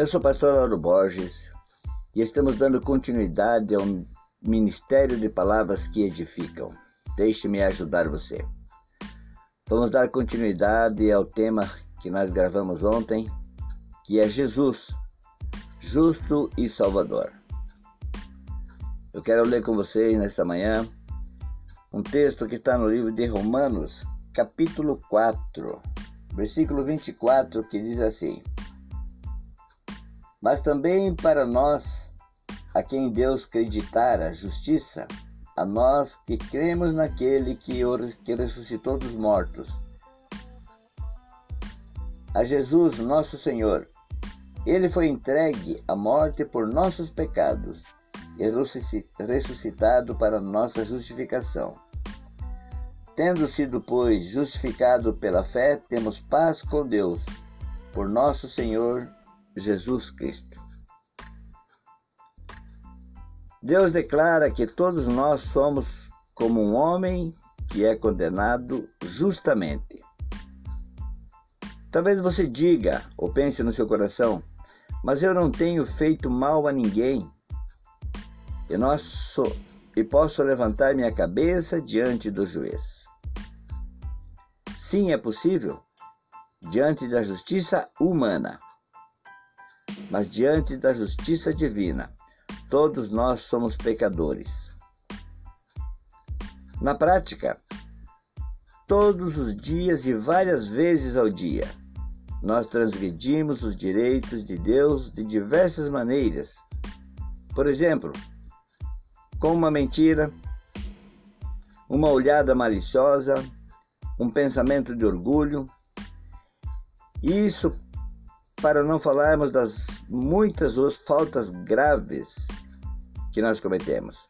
Eu sou o pastor Lauro Borges e estamos dando continuidade ao Ministério de Palavras que Edificam. Deixe-me ajudar você. Vamos dar continuidade ao tema que nós gravamos ontem, que é Jesus, justo e salvador. Eu quero ler com vocês nesta manhã um texto que está no livro de Romanos, capítulo 4, versículo 24, que diz assim: Mas também para nós, a quem Deus acreditar a justiça, a nós que cremos naquele que, que ressuscitou dos mortos, a Jesus, nosso Senhor. Ele foi entregue à morte por nossos pecados ressuscitado para nossa justificação. Tendo sido, pois, justificado pela fé, temos paz com Deus, por nosso Senhor Jesus Cristo. Deus declara que todos nós somos como um homem que é condenado justamente. Talvez você diga ou pense no seu coração, mas eu não tenho feito mal a ninguém e, e posso levantar minha cabeça diante do juiz. Sim, é possível, diante da justiça humana, mas diante da justiça divina, todos nós somos pecadores. Na prática, todos os dias e várias vezes ao dia, nós transgredimos os direitos de Deus de diversas maneiras. Por exemplo, com uma mentira, uma olhada maliciosa, um pensamento de orgulho. Isso para não falarmos das muitas outras faltas graves que nós cometemos.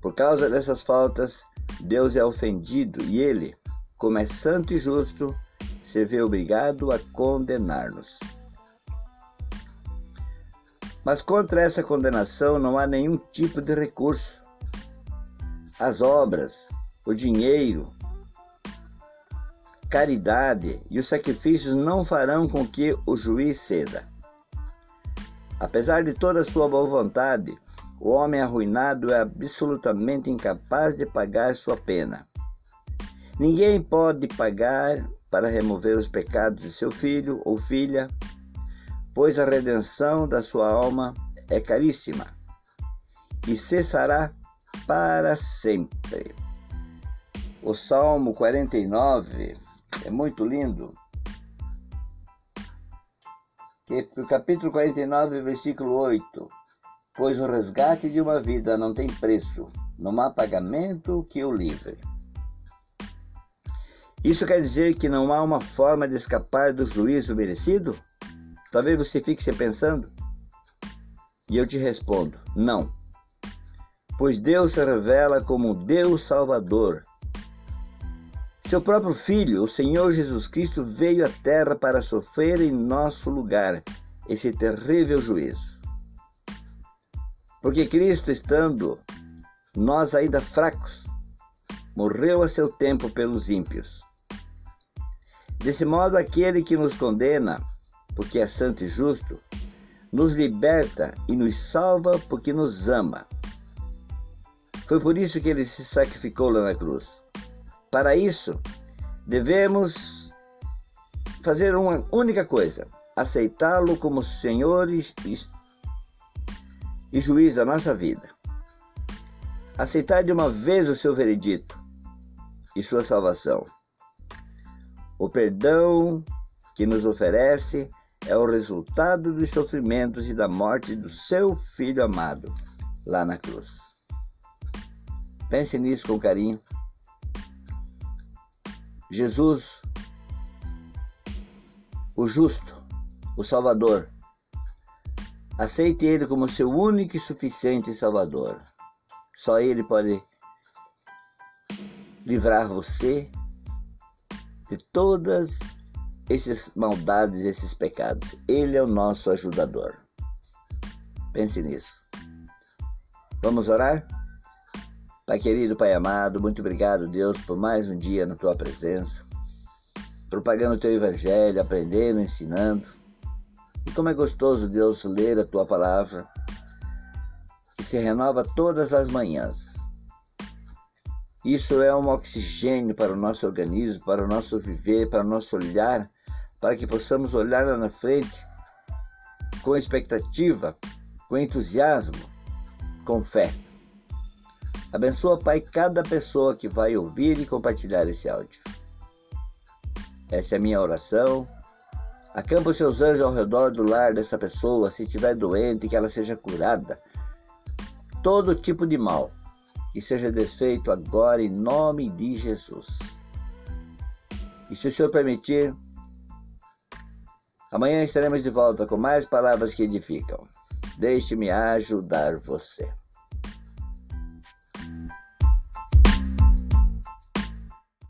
Por causa dessas faltas, Deus é ofendido e ele, como é santo e justo, se vê obrigado a condenar-nos. Mas contra essa condenação não há nenhum tipo de recurso. As obras, o dinheiro, caridade e os sacrifícios não farão com que o juiz ceda. Apesar de toda sua boa vontade, o homem arruinado é absolutamente incapaz de pagar sua pena. Ninguém pode pagar para remover os pecados de seu filho ou filha, pois a redenção da sua alma é caríssima e cessará para sempre. O Salmo 49 é muito lindo. Capítulo 49, versículo 8. Pois o resgate de uma vida não tem preço, não há pagamento que o livre. Isso quer dizer que não há uma forma de escapar do juízo merecido? Talvez você fique se pensando. E eu te respondo: não. Pois Deus se revela como Deus Salvador. Seu próprio Filho, o Senhor Jesus Cristo, veio à terra para sofrer em nosso lugar esse terrível juízo. Porque Cristo, estando nós ainda fracos, morreu a seu tempo pelos ímpios. Desse modo, aquele que nos condena porque é santo e justo, nos liberta e nos salva porque nos ama. Foi por isso que ele se sacrificou lá na cruz. Para isso, devemos fazer uma única coisa: aceitá-lo como Senhor e, e juiz da nossa vida. Aceitar de uma vez o seu veredito e sua salvação. O perdão que nos oferece é o resultado dos sofrimentos e da morte do seu filho amado lá na cruz. Pense nisso com carinho. Jesus, o justo, o Salvador. Aceite Ele como seu único e suficiente Salvador. Só Ele pode livrar você de todas essas maldades, esses pecados. Ele é o nosso ajudador. Pense nisso. Vamos orar? Pai querido, Pai amado, muito obrigado, Deus, por mais um dia na tua presença, propagando o teu evangelho, aprendendo, ensinando. E como é gostoso, Deus, ler a tua palavra, que se renova todas as manhãs. Isso é um oxigênio para o nosso organismo, para o nosso viver, para o nosso olhar, para que possamos olhar lá na frente com expectativa, com entusiasmo, com fé. Abençoa, Pai, cada pessoa que vai ouvir e compartilhar esse áudio. Essa é a minha oração. Acampa os seus anjos ao redor do lar dessa pessoa, se estiver doente, que ela seja curada. Todo tipo de mal que seja desfeito agora em nome de Jesus. E se o Senhor permitir, amanhã estaremos de volta com mais palavras que edificam. Deixe-me ajudar você.